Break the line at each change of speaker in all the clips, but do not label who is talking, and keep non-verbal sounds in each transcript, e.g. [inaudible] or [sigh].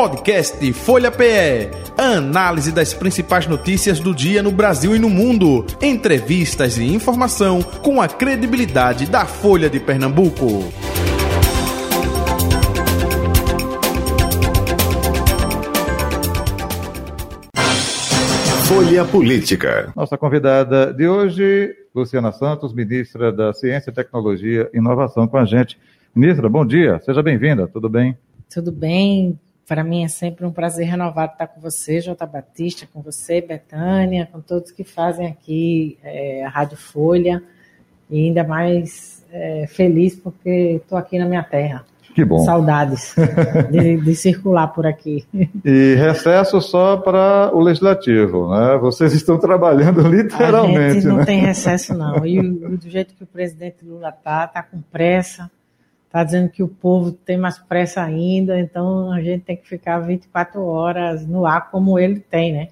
Podcast Folha PE. Análise das principais notícias do dia no Brasil e no mundo. Entrevistas e informação com a credibilidade da Folha de Pernambuco.
Folha Política.
Nossa convidada de hoje, Luciana Santos, ministra da Ciência, Tecnologia e Inovação, com a gente. Ministra, bom dia, seja bem-vinda, tudo bem?
Tudo bem, para mim é sempre um prazer renovado estar com você, Jota Batista, com você, Betânia, com todos que fazem aqui é, a Rádio Folha, e ainda mais é, feliz porque estou aqui na minha terra.
Que bom.
Saudades [laughs] de, de, circular por aqui.
E recesso só para o legislativo, né? Vocês estão trabalhando literalmente. A
gente não
né?
tem recesso, não. E do jeito que o presidente Lula está, está com pressa, está dizendo que o povo tem mais pressa ainda, então a gente tem que ficar 24 horas no ar como ele tem, né?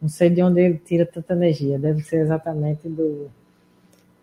Não sei de onde ele tira tanta energia, deve ser exatamente do,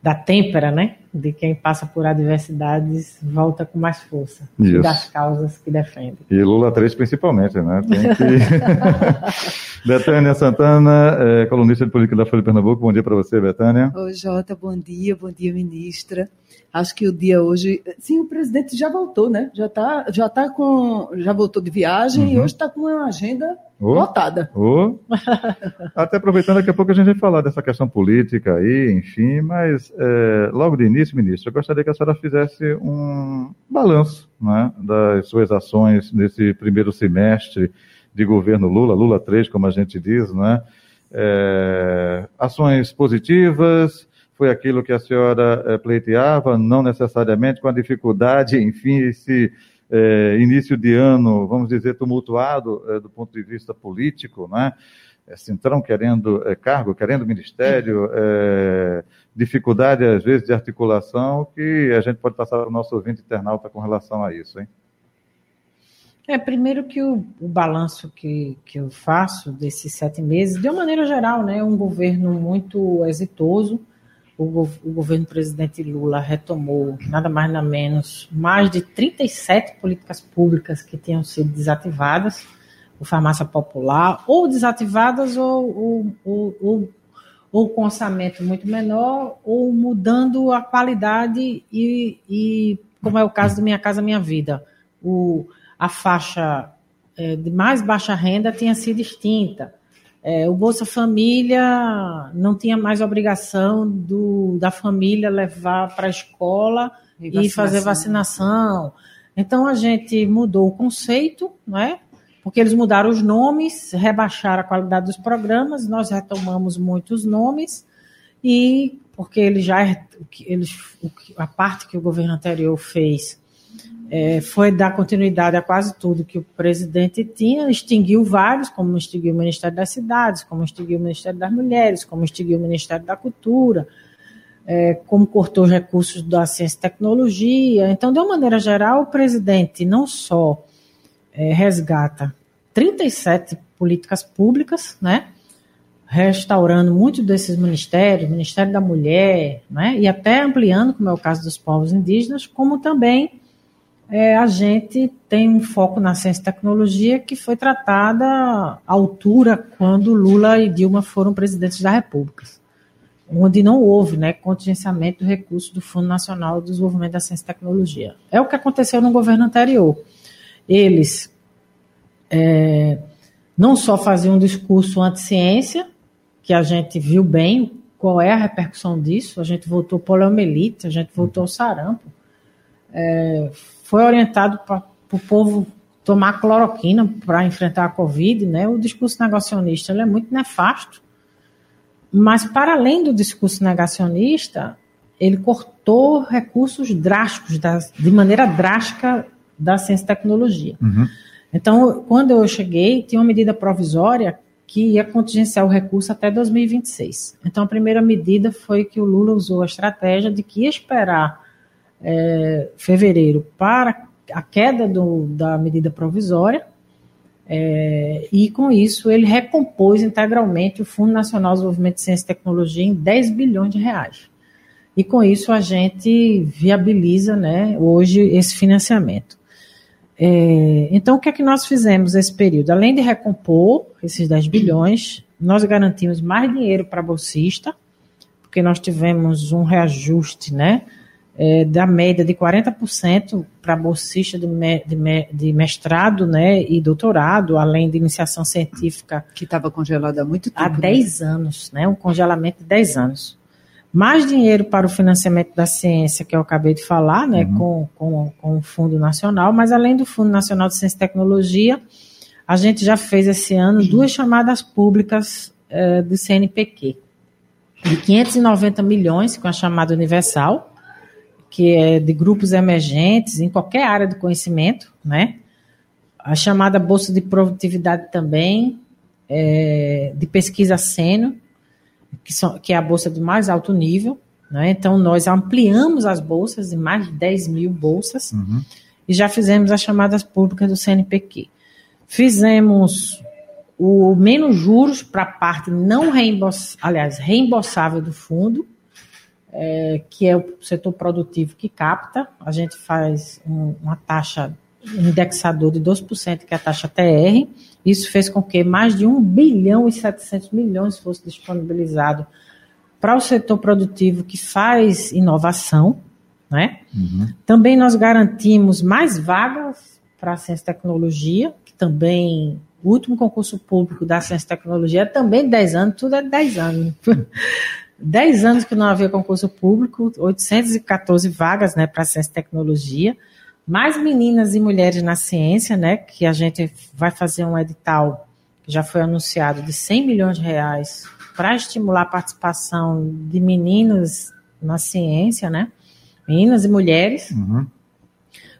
da têmpera, né? De quem passa por adversidades volta com mais força
Isso.
das causas que defende.
E Lula 3 principalmente, né? Tem que... [laughs] Betânia Santana, é, colunista de política da Folha de Pernambuco. Bom dia para você, Betânia.
Oi, Jota, bom dia, bom dia, ministra. Acho que o dia hoje, sim, o presidente já voltou, né? Já tá, já tá com, já voltou de viagem uhum. e hoje está com uma agenda oh. lotada.
Oh. [laughs] Até aproveitando, daqui a pouco a gente vai falar dessa questão política aí, enfim, mas é, logo de início, ministro, eu gostaria que a senhora fizesse um balanço né, das suas ações nesse primeiro semestre de governo Lula, Lula 3, como a gente diz, né? É, ações positivas, foi aquilo que a senhora é, pleiteava, não necessariamente com a dificuldade, enfim, esse é, início de ano, vamos dizer, tumultuado é, do ponto de vista político, né? Centrão querendo cargo, querendo ministério, dificuldade às vezes de articulação, que a gente pode passar para o nosso ouvinte internauta com relação a isso, hein?
É, primeiro que o, o balanço que, que eu faço desses sete meses, de uma maneira geral, né, um governo muito exitoso, o, o governo presidente Lula retomou nada mais nada menos mais de 37 políticas públicas que tinham sido desativadas, o farmácia popular, ou desativadas ou, ou, ou, ou, ou com orçamento muito menor, ou mudando a qualidade e, e como é o caso do Minha Casa Minha Vida, o, a faixa é, de mais baixa renda tinha sido extinta é, o Bolsa Família não tinha mais obrigação do, da família levar para a escola e, e fazer vacinação. Então a gente mudou o conceito, não é? Porque eles mudaram os nomes, rebaixaram a qualidade dos programas, nós retomamos muitos nomes e porque eles já eles, a parte que o governo anterior fez é, foi dar continuidade a quase tudo que o presidente tinha, extinguiu vários, como extinguiu o Ministério das Cidades, como extinguiu o Ministério das Mulheres, como extinguiu o Ministério da Cultura, é, como cortou os recursos da ciência e tecnologia. Então, de uma maneira geral, o presidente não só é, resgata 37 políticas públicas, né? restaurando muitos desses ministérios, Ministério da Mulher, né, e até ampliando, como é o caso dos povos indígenas, como também é, a gente tem um foco na ciência e tecnologia que foi tratada à altura quando Lula e Dilma foram presidentes da República, onde não houve né, contingenciamento do recurso do Fundo Nacional de Desenvolvimento da Ciência e Tecnologia. É o que aconteceu no governo anterior. Eles é, não só faziam um discurso anti-ciência, que a gente viu bem qual é a repercussão disso, a gente votou poliomielite, a gente votou sarampo, é, foi orientado para o povo tomar cloroquina para enfrentar a Covid, né? O discurso negacionista é muito nefasto. Mas, para além do discurso negacionista, ele cortou recursos drásticos, das, de maneira drástica, da ciência e tecnologia. Uhum. Então, quando eu cheguei, tinha uma medida provisória que ia contingenciar o recurso até 2026. Então, a primeira medida foi que o Lula usou a estratégia de que ia esperar é, fevereiro para a queda do, da medida provisória, é, e com isso ele recompôs integralmente o Fundo Nacional de Desenvolvimento de Ciência e Tecnologia em 10 bilhões de reais. E com isso a gente viabiliza né, hoje esse financiamento. É, então, o que é que nós fizemos nesse período? Além de recompor esses 10 bilhões, nós garantimos mais dinheiro para bolsista, porque nós tivemos um reajuste, né? É, da média de 40% para bolsista de, me, de, me, de, mestrado né, e doutorado, além de iniciação científica.
Que estava congelada há muito tempo.
Há 10 né? anos, né, um congelamento de 10 anos. Mais dinheiro para o financiamento da ciência, que eu acabei de falar, né, uhum. com, com, com o Fundo Nacional, mas além do Fundo Nacional de Ciência e Tecnologia, a gente já fez esse ano duas chamadas públicas uh, do CNPq, de 590 milhões, com a chamada universal, que é de grupos emergentes em qualquer área do conhecimento, né? A chamada Bolsa de Produtividade também, é, de pesquisa sênior, que, são, que é a bolsa de mais alto nível, né? Então, nós ampliamos as bolsas em mais de 10 mil bolsas uhum. e já fizemos as chamadas públicas do CNPq. Fizemos o menos juros para a parte não reembolsável, aliás, reembolsável do fundo, é, que é o setor produtivo que capta. A gente faz um, uma taxa um indexador de 12%, que é a taxa TR. Isso fez com que mais de 1 bilhão e 700 milhões fosse disponibilizado para o setor produtivo que faz inovação. Né? Uhum. Também nós garantimos mais vagas para a ciência e tecnologia, que também o último concurso público da ciência e tecnologia é também 10 anos, tudo é 10 anos. 10 anos que não havia concurso público, 814 vagas né, para ciência e tecnologia, mais meninas e mulheres na ciência, né, que a gente vai fazer um edital que já foi anunciado de 100 milhões de reais para estimular a participação de meninas na ciência, né, meninas e mulheres, uhum.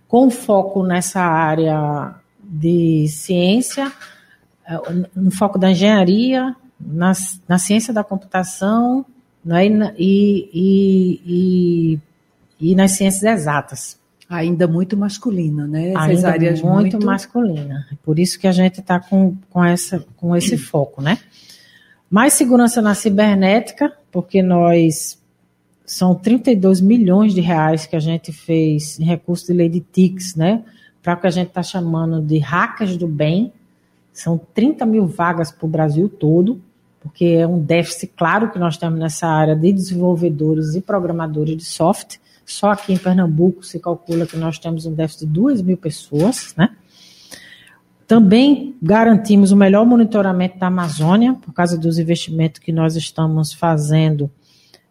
com foco nessa área de ciência, eh, no foco da engenharia, na, na ciência da computação né, e, e, e, e nas ciências exatas.
Ainda muito masculina, né?
Essas Ainda áreas muito, muito masculina. Por isso que a gente está com, com, essa, com esse foco, né? Mais segurança na cibernética, porque nós são 32 milhões de reais que a gente fez em recurso de lei de TICs, né? Para o que a gente está chamando de hackers do bem. São 30 mil vagas para o Brasil todo porque é um déficit claro que nós temos nessa área de desenvolvedores e programadores de software. Só aqui em Pernambuco se calcula que nós temos um déficit de 2 mil pessoas, né? Também garantimos o melhor monitoramento da Amazônia, por causa dos investimentos que nós estamos fazendo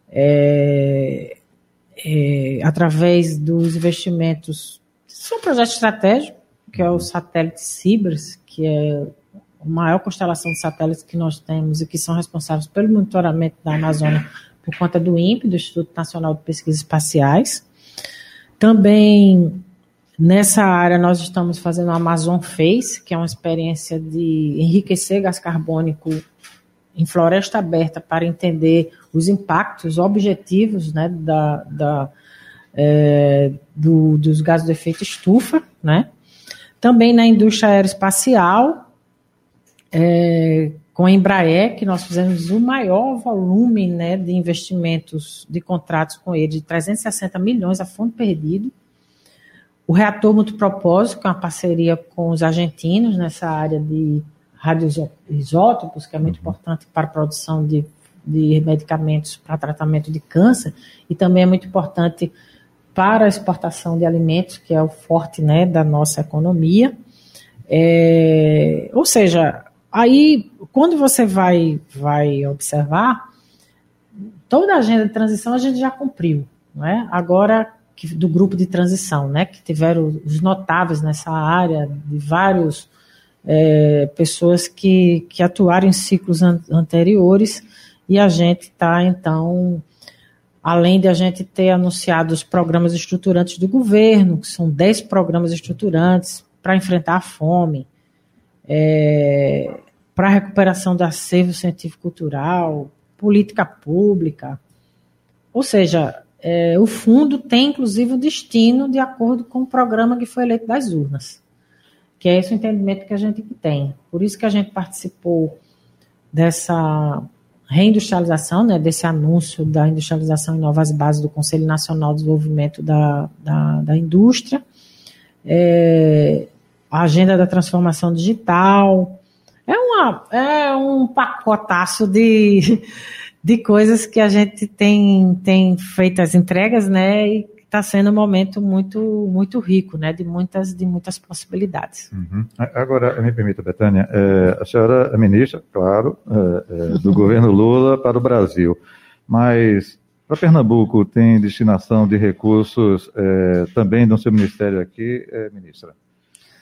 é, é, através dos investimentos. São projetos estratégicos, que é o satélite Cibers, que é maior constelação de satélites que nós temos e que são responsáveis pelo monitoramento da Amazônia por conta do INPE, do Instituto Nacional de Pesquisas Espaciais. Também nessa área nós estamos fazendo o Amazon Face, que é uma experiência de enriquecer gás carbônico em floresta aberta para entender os impactos objetivos né, da, da é, do, dos gases de efeito estufa, né? Também na indústria aeroespacial, é, com a Embraer, que nós fizemos o maior volume né, de investimentos, de contratos com ele, de 360 milhões a fundo perdido. O reator multipropósito, que é uma parceria com os argentinos nessa área de radioisótopos, que é muito importante para a produção de, de medicamentos para tratamento de câncer, e também é muito importante para a exportação de alimentos, que é o forte né, da nossa economia. É, ou seja, Aí, quando você vai, vai observar, toda a agenda de transição a gente já cumpriu, não é? Agora, que, do grupo de transição, né, que tiveram os notáveis nessa área, de vários é, pessoas que, que atuaram em ciclos an anteriores, e a gente está, então, além de a gente ter anunciado os programas estruturantes do governo, que são 10 programas estruturantes para enfrentar a fome, é, para a recuperação do acervo científico-cultural, política pública. Ou seja, é, o fundo tem inclusive o destino de acordo com o programa que foi eleito das urnas, que é esse o entendimento que a gente tem. Por isso que a gente participou dessa reindustrialização, né, desse anúncio da industrialização em novas bases do Conselho Nacional de Desenvolvimento da, da, da Indústria. É, a agenda da transformação digital. É, uma, é um pacotaço de, [laughs] de coisas que a gente tem, tem feito as entregas, né? E está sendo um momento muito, muito rico, né? De muitas, de muitas possibilidades.
Uhum. Agora, me permita, Betânia, é, a senhora é ministra, claro, é, é, do [laughs] governo Lula para o Brasil, mas para Pernambuco tem destinação de recursos também no seu ministério aqui, ministra?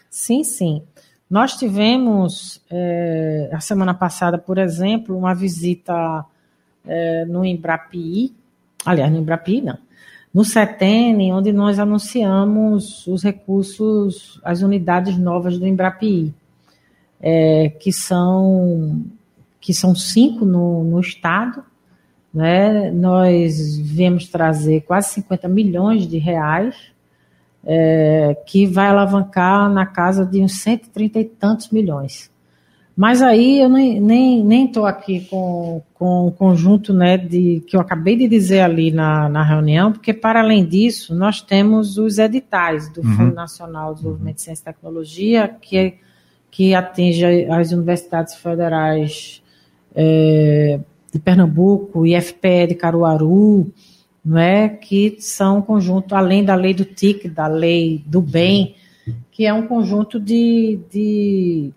Sim, sim. Nós tivemos, é, a semana passada, por exemplo, uma visita é, no Embrapi, aliás, no Embrapi não, no CETEN, onde nós anunciamos os recursos, as unidades novas do Embrapi, é, que, são, que são cinco no, no estado, né? nós viemos trazer quase 50 milhões de reais é, que vai alavancar na casa de uns 130 e tantos milhões. Mas aí eu nem estou nem, nem aqui com, com o conjunto né, de, que eu acabei de dizer ali na, na reunião, porque, para além disso, nós temos os editais do uhum. Fundo Nacional de Desenvolvimento de Ciência e Tecnologia, que, que atinge as universidades federais é, de Pernambuco, IFPE de Caruaru, não é? que são um conjunto, além da lei do TIC, da lei do bem, que é um conjunto de, de.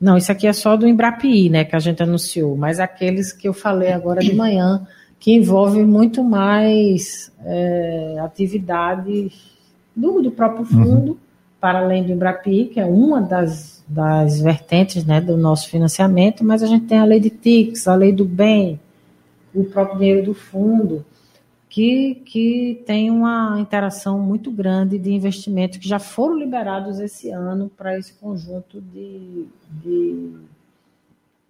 Não, isso aqui é só do Embrapi, né, que a gente anunciou, mas aqueles que eu falei agora de manhã, que envolvem muito mais é, atividades do, do próprio uhum. fundo, uhum. para além do Embrapi, que é uma das, das vertentes né, do nosso financiamento, mas a gente tem a lei de TICs, a lei do bem, o próprio dinheiro do fundo que, que tem uma interação muito grande de investimentos que já foram liberados esse ano para esse conjunto de, de,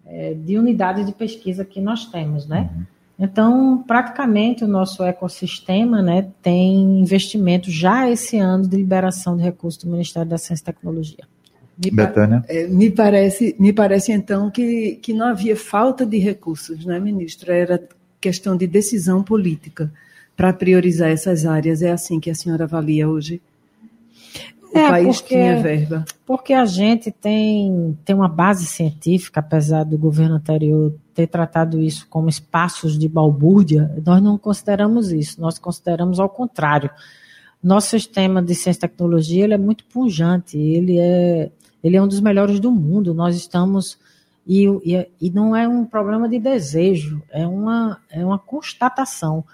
é, de, unidades de pesquisa que nós temos, né? Uhum. Então, praticamente o nosso ecossistema né, tem investimento já esse ano de liberação de recursos do Ministério da Ciência e Tecnologia.
Me, Betânia? É, me, parece, me parece, então, que, que não havia falta de recursos, né, ministro? Era questão de decisão política para priorizar essas áreas. É assim que a senhora avalia hoje?
O é, país porque, tinha verba. Porque a gente tem, tem uma base científica, apesar do governo anterior ter tratado isso como espaços de balbúrdia, nós não consideramos isso, nós consideramos ao contrário. Nosso sistema de ciência e tecnologia ele é muito pujante, ele é, ele é um dos melhores do mundo. Nós estamos. E, e, e não é um problema de desejo, é uma, é uma constatação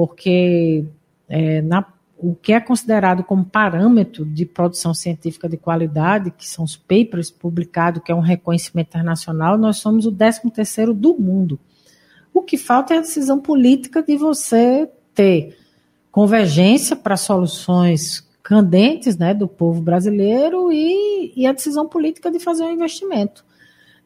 porque é, na, o que é considerado como parâmetro de produção científica de qualidade, que são os papers publicados, que é um reconhecimento internacional, nós somos o 13º do mundo. O que falta é a decisão política de você ter convergência para soluções candentes né, do povo brasileiro e, e a decisão política de fazer um investimento.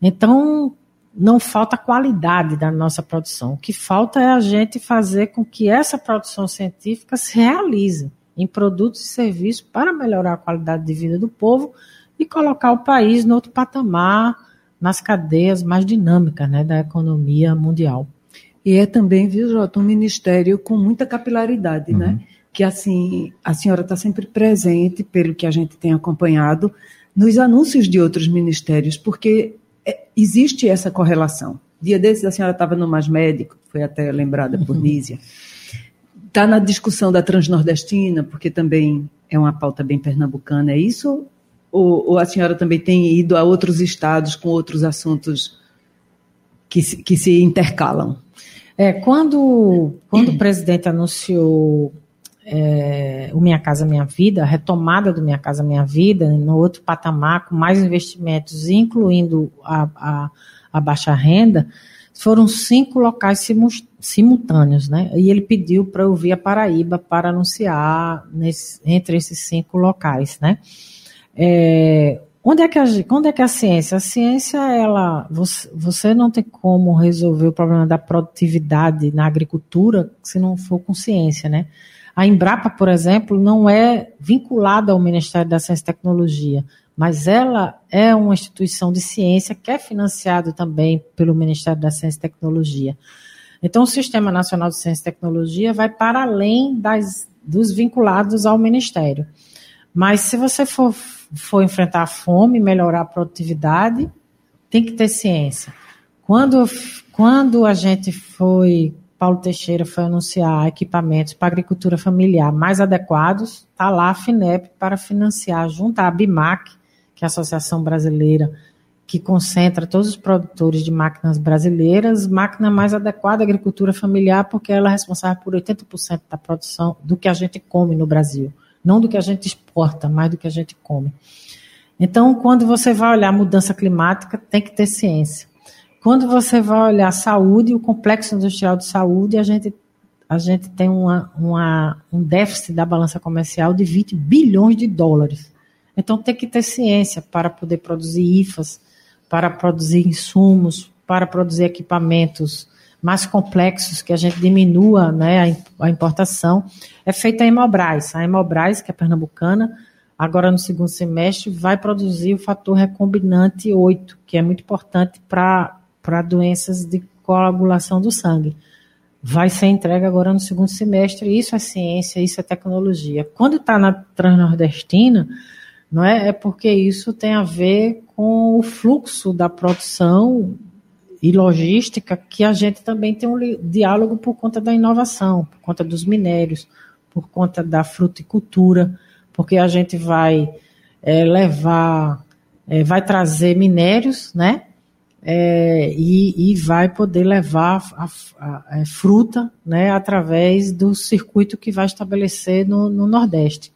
Então, não falta qualidade da nossa produção. O que falta é a gente fazer com que essa produção científica se realize em produtos e serviços para melhorar a qualidade de vida do povo e colocar o país no outro patamar, nas cadeias mais dinâmicas né, da economia mundial.
E é também, viu, Jota, um ministério com muita capilaridade, né? uhum. né? Que assim, a senhora está sempre presente, pelo que a gente tem acompanhado, nos anúncios de outros ministérios, porque é, existe essa correlação. Dia desses a senhora estava no Mais Médico, foi até lembrada por uhum. Nízia. Está na discussão da transnordestina, porque também é uma pauta bem pernambucana, é isso? Ou, ou, a senhora também tem ido a outros estados com outros assuntos que se, que se intercalam?
É, quando, quando o presidente anunciou é, o Minha Casa Minha Vida, a retomada do Minha Casa Minha Vida, no outro patamar, com mais investimentos, incluindo a, a, a baixa renda, foram cinco locais simultâneos, né? E ele pediu para eu vir a Paraíba para anunciar nesse, entre esses cinco locais, né? É, onde é que a, onde é que a ciência? A ciência, ela, você, você não tem como resolver o problema da produtividade na agricultura se não for com ciência, né? A Embrapa, por exemplo, não é vinculada ao Ministério da Ciência e Tecnologia, mas ela é uma instituição de ciência que é financiada também pelo Ministério da Ciência e Tecnologia. Então, o Sistema Nacional de Ciência e Tecnologia vai para além das, dos vinculados ao Ministério. Mas se você for, for enfrentar a fome, melhorar a produtividade, tem que ter ciência. Quando, quando a gente foi, Paulo Teixeira foi anunciar equipamentos para agricultura familiar mais adequados, está lá a FINEP para financiar, junto à BIMAC, que é a Associação Brasileira que concentra todos os produtores de máquinas brasileiras, máquina mais adequada à agricultura familiar, porque ela é responsável por 80% da produção do que a gente come no Brasil. Não do que a gente exporta, mas do que a gente come. Então, quando você vai olhar mudança climática, tem que ter ciência. Quando você vai olhar saúde, o complexo industrial de saúde, a gente, a gente tem uma, uma, um déficit da balança comercial de 20 bilhões de dólares. Então, tem que ter ciência para poder produzir IFAs, para produzir insumos, para produzir equipamentos mais complexos, que a gente diminua né, a importação, é feita a Hemobras. A Hemobras, que é pernambucana, agora no segundo semestre, vai produzir o fator recombinante 8, que é muito importante para doenças de coagulação do sangue. Vai ser entregue agora no segundo semestre. Isso é ciência, isso é tecnologia. Quando está na Transnordestina, não é? É porque isso tem a ver com o fluxo da produção e logística, que a gente também tem um diálogo por conta da inovação, por conta dos minérios, por conta da fruticultura, porque a gente vai é, levar, é, vai trazer minérios, né? É, e, e, vai poder levar a, a, a, fruta né, através do circuito que vai estabelecer no, no Nordeste.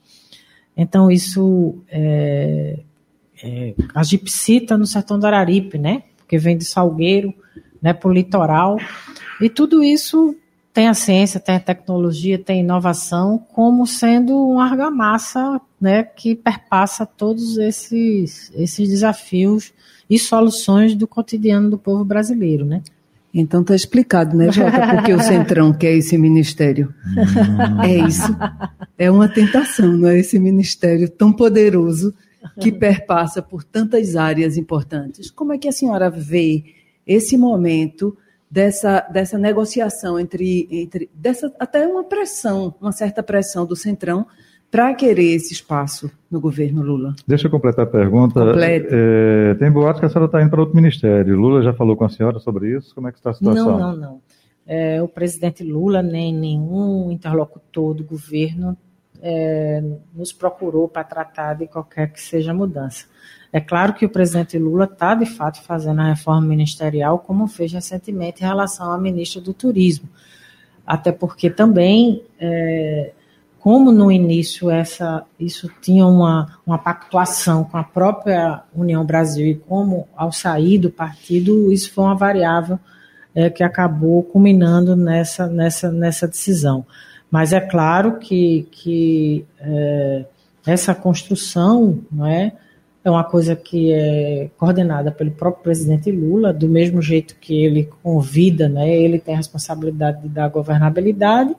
Então, isso é, é, a gipsita no sertão do Araripe, né? Porque vem de Salgueiro, né, para o litoral. E tudo isso tem a ciência, tem a tecnologia, tem a inovação, como sendo uma argamassa né, que perpassa todos esses, esses desafios e soluções do cotidiano do povo brasileiro, né?
Então está explicado, né, Jota, porque o Centrão quer esse ministério. é isso. É uma tentação, não é? Esse ministério tão poderoso que perpassa por tantas áreas importantes. Como é que a senhora vê esse momento dessa, dessa negociação entre, entre dessa, até uma pressão, uma certa pressão do Centrão para querer esse espaço no governo Lula?
Deixa eu completar a pergunta. É, tem boatos que a senhora está indo para outro ministério. Lula já falou com a senhora sobre isso? Como é que está a situação?
Não, não, não. É, o presidente Lula, nem nenhum interlocutor do governo é, nos procurou para tratar de qualquer que seja mudança. É claro que o presidente Lula está, de fato, fazendo a reforma ministerial, como fez recentemente em relação ao ministro do Turismo. Até porque também é, como no início essa, isso tinha uma, uma pactuação com a própria União Brasil e como ao sair do partido, isso foi uma variável é, que acabou culminando nessa, nessa, nessa decisão. Mas é claro que, que é, essa construção não é, é uma coisa que é coordenada pelo próprio presidente Lula, do mesmo jeito que ele convida, né, ele tem a responsabilidade de dar governabilidade,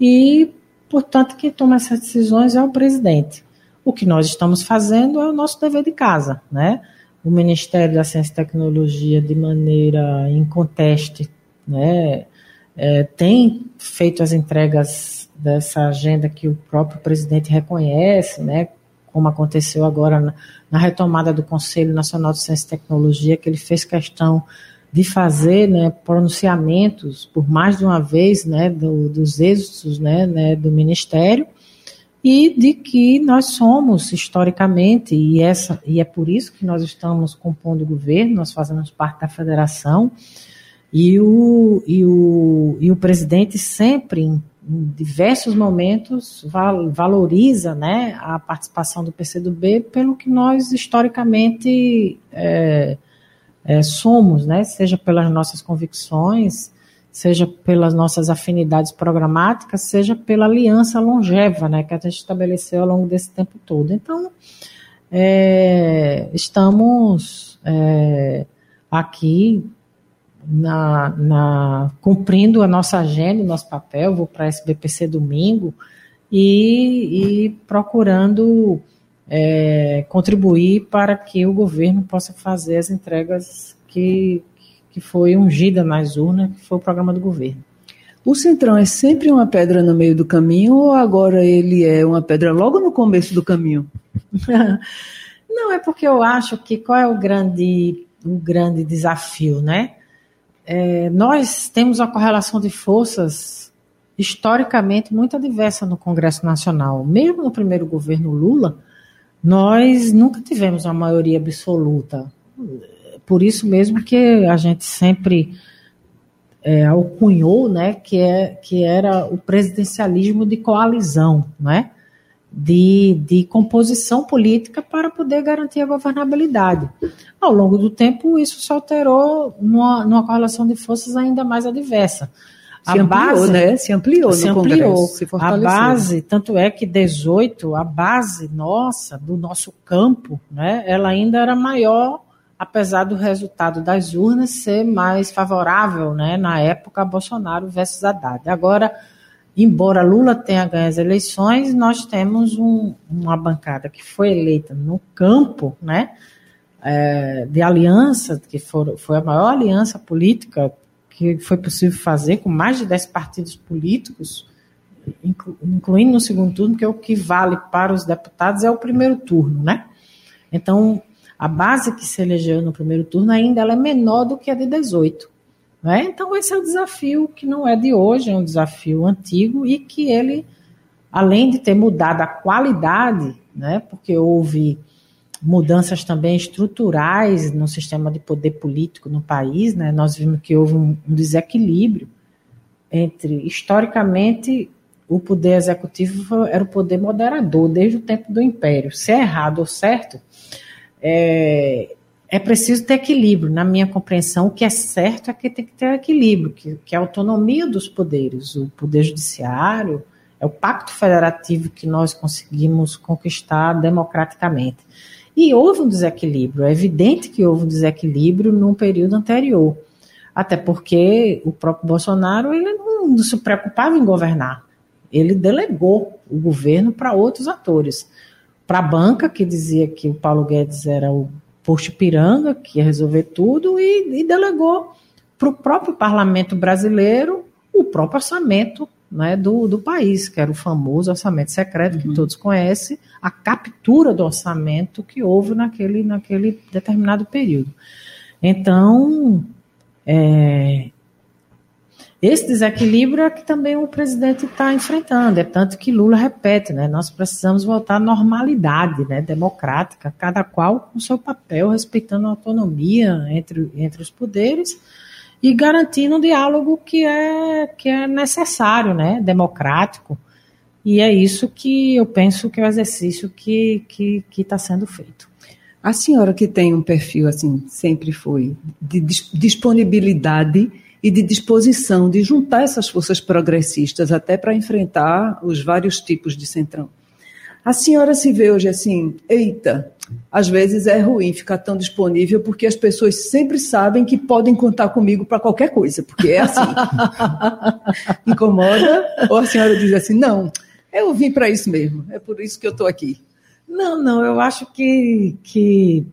e Portanto, quem toma essas decisões é o presidente. O que nós estamos fazendo é o nosso dever de casa, né? O Ministério da Ciência e Tecnologia, de maneira inconteste, né, é, tem feito as entregas dessa agenda que o próprio presidente reconhece, né, como aconteceu agora na, retomada do Conselho Nacional de Ciência e Tecnologia, que ele fez questão de fazer né, pronunciamentos por mais de uma vez né, do, dos êxitos né, né, do Ministério e de que nós somos historicamente, e, essa, e é por isso que nós estamos compondo o governo, nós fazemos parte da federação, e o, e o, e o presidente sempre, em, diversos momentos, val, valoriza né, a participação do PCdoB pelo que nós historicamente. É, é, somos, né? seja pelas nossas convicções, seja pelas nossas afinidades programáticas, seja pela aliança longeva né, que a gente estabeleceu ao longo desse tempo todo. Então, é, estamos é, aqui na, na, cumprindo a nossa agenda, o nosso papel, vou para a SBPC domingo, e, e procurando é, contribuir para que o governo possa fazer as entregas que, que foi ungida nas urnas, que foi o programa do governo.
O Centrão é sempre uma pedra no meio do caminho ou agora ele é uma pedra logo no começo do caminho? [laughs]
Não, é porque eu acho que qual é o grande, o grande desafio, né? É, nós temos uma correlação de forças historicamente muito adversa no Congresso Nacional. Mesmo no primeiro governo Lula, nós nunca tivemos uma maioria absoluta. Por isso mesmo que a gente sempre é, alcunhou, né, que, é, que era o presidencialismo de coalizão, né? De, de composição política para poder garantir a governabilidade. Ao longo do tempo, isso se alterou numa, numa correlação de forças ainda mais adversa.
Se a ampliou, base, né? Se ampliou
se
no
ampliou.
Congresso, se
A base, tanto é que 18, a base nossa, do nosso campo, né, ela ainda era maior, apesar do resultado das urnas ser mais favorável, né, na época, Bolsonaro versus Haddad. Agora, embora Lula tenha ganho as eleições, nós temos um, uma bancada que foi eleita no campo, né, é, de aliança, que for, foi a maior aliança política que foi possível fazer, com mais de 10 partidos políticos, inclu, incluindo no segundo turno, que é o que vale para os deputados, é o primeiro turno, né? Então, a base que se elegeu no primeiro turno ainda ela é menor do que a de 18. Né? Então, esse é o desafio que não é de hoje, é um desafio antigo e que ele, além de ter mudado a qualidade, né, porque houve mudanças também estruturais no sistema de poder político no país, né, nós vimos que houve um, um desequilíbrio entre, historicamente, o poder executivo era o poder moderador desde o tempo do Império. Se é errado ou certo, é, é preciso ter equilíbrio. Na minha compreensão, o que é certo é que tem que ter equilíbrio, que, que é a autonomia dos poderes. O poder judiciário é o pacto federativo que nós conseguimos conquistar democraticamente. E houve um desequilíbrio, é evidente que houve um desequilíbrio num período anterior. Até porque o próprio Bolsonaro ele não se preocupava em governar. Ele delegou o governo para outros atores. Para a banca, que dizia que o Paulo Guedes era o posto Piranga, que ia resolver tudo, e, e delegou para o próprio parlamento brasileiro o próprio orçamento né, do, do país, que era o famoso orçamento secreto, uhum. que todos conhecem, a captura do orçamento que houve naquele, naquele determinado período. Então, é, esse desequilíbrio é que também o presidente está enfrentando, é tanto que Lula repete, né? Nós precisamos voltar à normalidade né, democrática, cada qual com seu papel, respeitando a autonomia entre, entre os poderes e garantindo um diálogo que é, que é necessário, né? Democrático. E é isso que eu penso que é o exercício que está que, que tá sendo feito.
A senhora que tem um perfil assim, sempre foi, de disponibilidade e de disposição de juntar essas forças progressistas até para enfrentar os vários tipos de centrão. A senhora se vê hoje assim, eita, às vezes é ruim ficar tão disponível porque as pessoas sempre sabem que podem contar comigo para qualquer coisa, porque é assim. [laughs] Incomoda? Ou a senhora diz assim, não, eu vim para isso mesmo, é por isso que eu estou aqui.
Não, não, eu acho que, que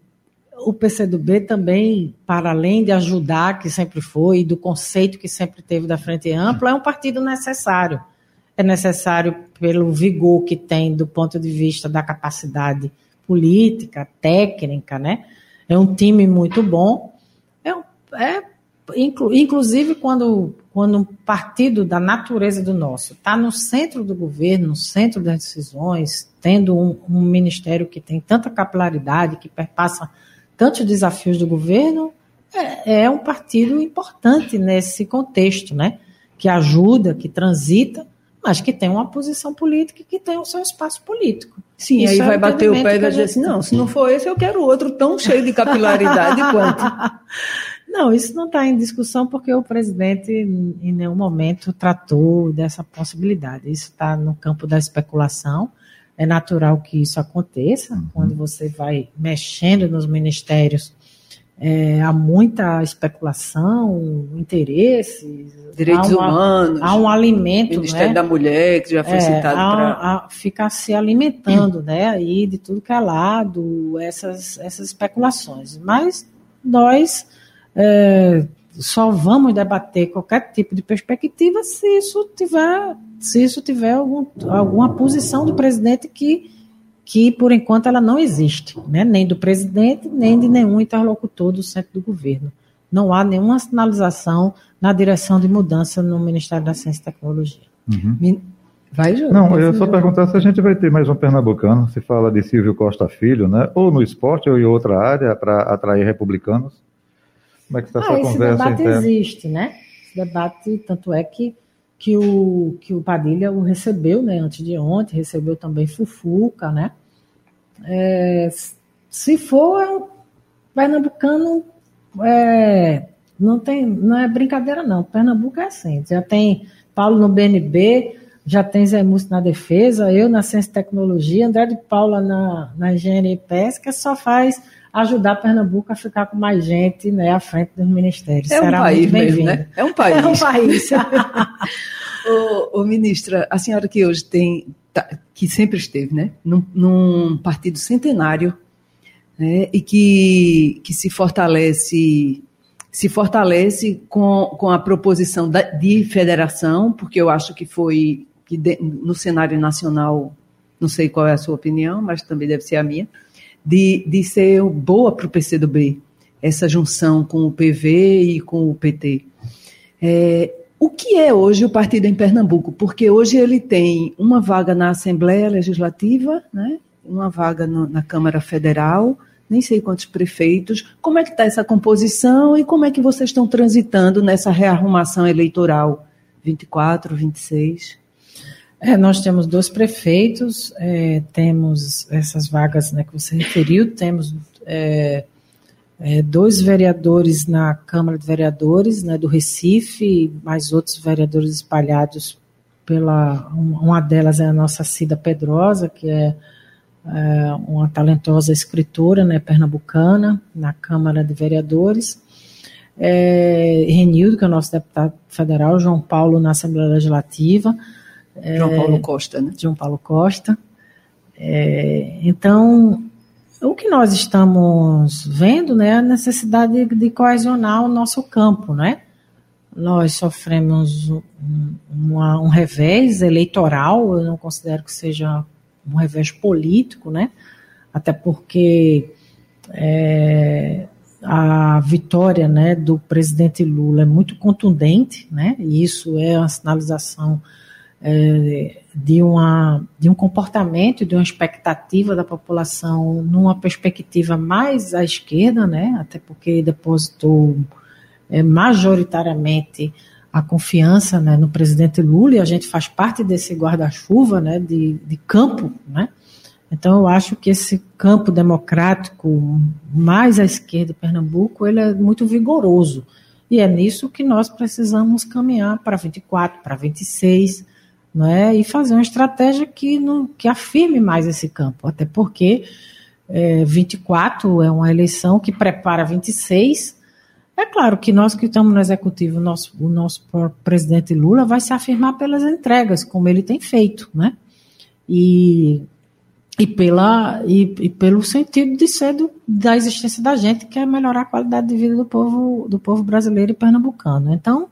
o PCdoB também, para além de ajudar, que sempre foi, do conceito que sempre teve da Frente Ampla, é um partido necessário. É necessário pelo vigor que tem do ponto de vista da capacidade política, técnica, né? É um time muito bom. É, é inclu, inclusive quando, quando um partido da natureza do nosso está no centro do governo, no centro das decisões, tendo um, um ministério que tem tanta capilaridade, que perpassa tantos desafios do governo, é, é um partido importante nesse contexto, né? Que ajuda, que transita, mas que tem uma posição política e que tem o seu espaço político.
Sim, Isso aí é vai bater o pé e vai dizer assim, não, se não for esse, eu quero outro tão cheio de capilaridade [laughs] quanto.
Não, isso não está em discussão porque o presidente em nenhum momento tratou dessa possibilidade. Isso está no campo da especulação é natural que isso aconteça uhum. quando você vai mexendo nos ministérios. É, há muita especulação, interesses,
direitos
há uma,
humanos,
há um alimento,
Ministério
né?
da Mulher que já foi
é,
citado
para ficar se alimentando, né? Aí de tudo que é lado essas essas especulações. Mas nós é, só vamos debater qualquer tipo de perspectiva se isso tiver, se isso tiver algum, alguma posição do presidente que, que, por enquanto, ela não existe, né? nem do presidente, nem de nenhum interlocutor do centro do governo. Não há nenhuma sinalização na direção de mudança no Ministério da Ciência e Tecnologia.
Uhum. Vai, Júlio. Não, eu só perguntar se a gente vai ter mais um pernambucano, se fala de Silvio Costa Filho, né? Ou no esporte ou em outra área para atrair republicanos. Como é que está ah, essa esse conversa?
Esse debate interna? existe, né? Esse debate, tanto é que, que, o, que o Padilha o recebeu, né? Antes de ontem, recebeu também Fufuca, né? É, se for é um pernambucano, é, não, tem, não é brincadeira, não. Pernambuco é assim. Já tem Paulo no BNB, já tem Zé Múcio na defesa, eu na ciência e tecnologia, André de Paula na, na engenharia e pesca, só faz ajudar Pernambuco a ficar com mais gente né, à frente dos ministérios.
É um
Será
país mesmo, né? É um país.
É um país. [laughs] [laughs]
ô, ô, ministra, a senhora que hoje tem, tá, que sempre esteve, né, num, num partido centenário, né, e que, que se fortalece se fortalece com, com a proposição da, de federação, porque eu acho que foi que de, no cenário nacional, não sei qual é a sua opinião, mas também deve ser a minha, de, de ser boa para o PCdoB, essa junção com o PV e com o PT. É, o que é hoje o partido em Pernambuco? Porque hoje ele tem uma vaga na Assembleia Legislativa, né, uma vaga no, na Câmara Federal, nem sei quantos prefeitos. Como é que está essa composição e como é que vocês estão transitando nessa rearrumação eleitoral 24, 26?
É, nós temos dois prefeitos, é, temos essas vagas né, que você referiu, temos é, é, dois vereadores na Câmara de Vereadores né, do Recife, mais outros vereadores espalhados pela. Uma delas é a nossa Cida Pedrosa, que é, é uma talentosa escritora né, pernambucana na Câmara de Vereadores. É, Renildo, que é o nosso deputado federal, João Paulo na Assembleia Legislativa.
João Paulo Costa, né?
João Paulo Costa. É, então, o que nós estamos vendo né, é a necessidade de, de coesionar o nosso campo, né? Nós sofremos um, uma, um revés eleitoral, eu não considero que seja um revés político, né? Até porque é, a vitória né, do presidente Lula é muito contundente, né? E isso é uma sinalização é, de, uma, de um comportamento, de uma expectativa da população numa perspectiva mais à esquerda, né? até porque depositou é, majoritariamente a confiança né, no presidente Lula e a gente faz parte desse guarda-chuva né, de, de campo. Né? Então, eu acho que esse campo democrático mais à esquerda de Pernambuco ele é muito vigoroso. E é nisso que nós precisamos caminhar para 24, para 26, né, e fazer uma estratégia que, no, que afirme mais esse campo, até porque é, 24 é uma eleição que prepara 26. É claro que nós que estamos no executivo, o nosso, o nosso presidente Lula vai se afirmar pelas entregas, como ele tem feito, né? E, e, pela, e, e pelo sentido de ser do, da existência da gente, que é melhorar a qualidade de vida do povo, do povo brasileiro e pernambucano. Então,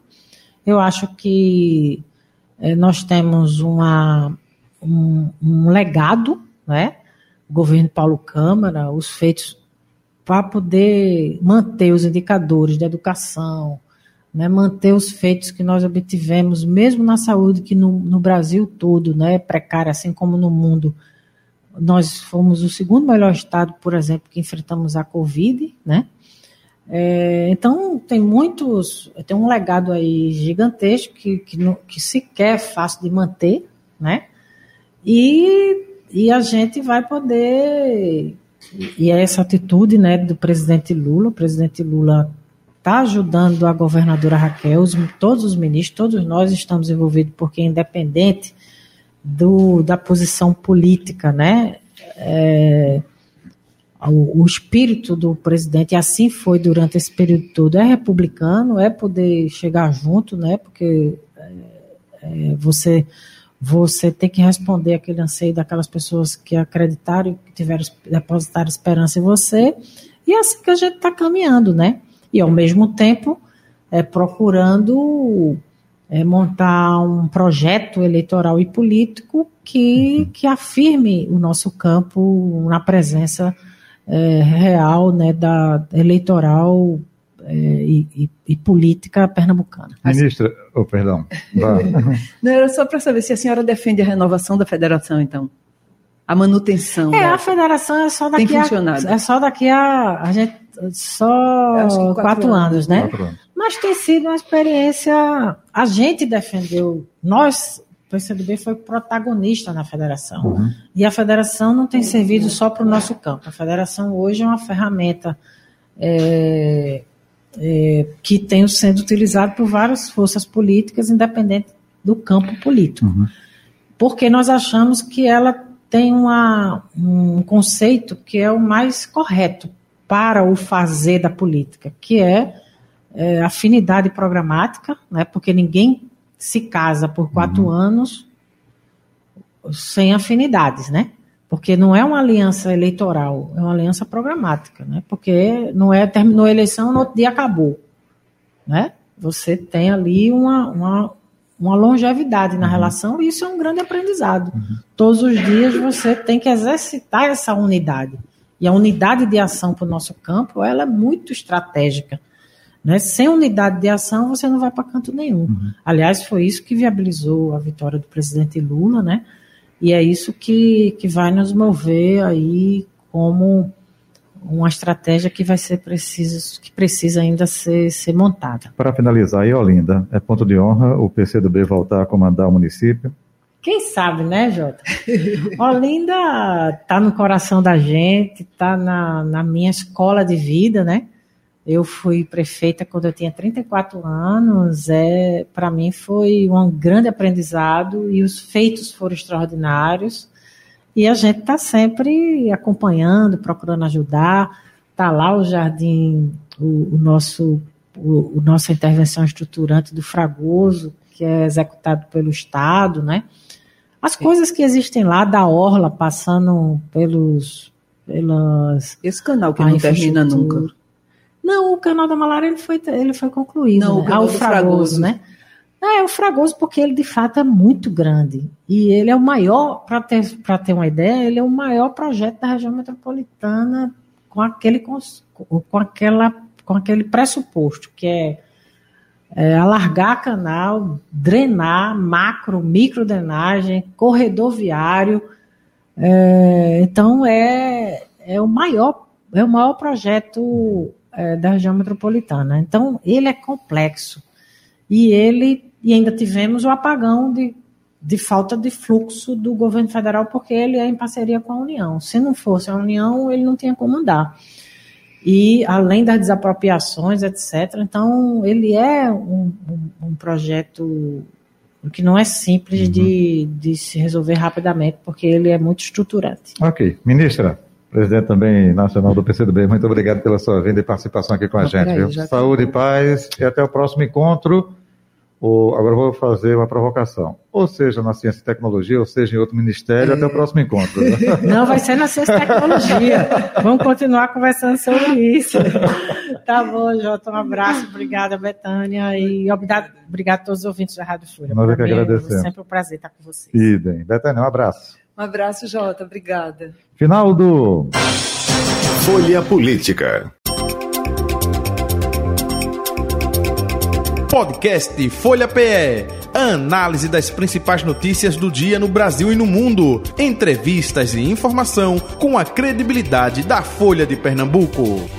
eu acho que é, nós temos uma, um, um legado, né? O governo Paulo Câmara, os feitos para poder manter os indicadores de educação, né, manter os feitos que nós obtivemos, mesmo na saúde, que no, no Brasil todo né, é precária, assim como no mundo. Nós fomos o segundo melhor estado, por exemplo, que enfrentamos a Covid, né? É, então, tem muitos, tem um legado aí gigantesco que, que, que sequer é fácil de manter, né? E, e a gente vai poder, e é essa atitude né, do presidente Lula, o presidente Lula está ajudando a governadora Raquel, os, todos os ministros, todos nós estamos envolvidos, porque independente do, da posição política, né? É, o, o, espírito do presidente, e assim foi durante esse período todo, é republicano, é poder chegar junto, né? Porque é, é, você você tem que responder aquele anseio daquelas pessoas que acreditaram, que tiveram depositado esperança em você, e é assim que a gente está caminhando, né? E ao mesmo tempo é, procurando é, montar um projeto eleitoral e político que, que afirme o nosso campo na presença é, real né, da eleitoral é, e, e, e, política pernambucana.
Ministra, oh, perdão. [laughs]
Não, era só para saber se a senhora defende a renovação da federação, então. A manutenção.
É, da... a federação é só daqui Tem funcionado. a. É só daqui a. a gente, só quatro, quatro anos, anos, né? Quatro anos. Mas tem sido uma experiência. A gente defendeu, nós, o PCdoB foi protagonista na federação. Uhum. E a federação não tem servido só para o nosso campo. A federação hoje é uma ferramenta é, é, que tem sendo utilizada por várias forças políticas, independente do campo político. Uhum. Porque nós achamos que ela tem uma, um conceito que é o mais correto para o fazer da política, que é é, afinidade programática, né, porque ninguém se casa por quatro uhum. anos sem afinidades, né? Porque não é uma aliança eleitoral, é uma aliança programática, né? Porque não é terminou a eleição, no outro dia acabou, né? Você tem ali uma, uma, uma longevidade na uhum. relação e isso é um grande aprendizado. Uhum. Todos os dias você tem que exercitar essa unidade. E a unidade de ação para o nosso campo, ela é muito estratégica. Né? Sem unidade de ação, você não vai para canto nenhum. Uhum. Aliás, foi isso que viabilizou a vitória do presidente Lula, né? E é isso que, que vai nos mover aí como uma estratégia que vai ser preciso, que precisa ainda ser, ser montada.
Para finalizar aí, Olinda, é ponto de honra o PCdoB voltar a comandar o município?
Quem sabe, né, Jota? [laughs] Olinda está no coração da gente, está na, na minha escola de vida, né? Eu fui prefeita quando eu tinha 34 anos. É, para mim foi um grande aprendizado e os feitos foram extraordinários. E a gente está sempre acompanhando, procurando ajudar. Está lá o jardim, o, o nosso, o, o, nossa intervenção estruturante do Fragoso, que é executado pelo Estado, né? As coisas que existem lá da orla passando pelos pelas
esse canal que não termina nunca
não, o canal da malária ele foi, ele foi concluído. Não, né? o canal ah, o Fragoso, né? É, o Fragoso porque ele de fato é muito grande. E ele é o maior, para ter, ter uma ideia, ele é o maior projeto da região metropolitana com aquele, com, com aquela, com aquele pressuposto, que é, é alargar canal, drenar, macro, micro drenagem, corredor viário. É, então é, é o maior, é o maior projeto é, da região metropolitana. Então, ele é complexo. E ele e ainda tivemos o apagão de, de falta de fluxo do governo federal, porque ele é em parceria com a União. Se não fosse a União, ele não tinha como andar. E além das desapropriações, etc. Então, ele é um, um, um projeto que não é simples uhum. de, de se resolver rapidamente, porque ele é muito estruturante.
Ok. Ministra, presidente também nacional do PCdoB, muito obrigado pela sua vinda e participação aqui com a gente. Aí, Saúde e paz e até o próximo encontro. O, agora vou fazer uma provocação. Ou seja, na ciência e tecnologia, ou seja, em outro ministério, é. até o próximo encontro. [laughs]
Não, vai ser na ciência e tecnologia. Vamos continuar conversando sobre isso. [laughs] Tá bom, Jota. Um abraço. Obrigada, Betânia. E obrigado, obrigado a todos os ouvintes da Rádio Fúria.
Nós é que agradecemos.
É sempre um prazer estar com vocês.
Idem. Betânia, um abraço.
Um abraço, Jota. Obrigada.
Final do
Folha Política.
Podcast Folha PE. Análise das principais notícias do dia no Brasil e no mundo. Entrevistas e informação com a credibilidade da Folha de Pernambuco.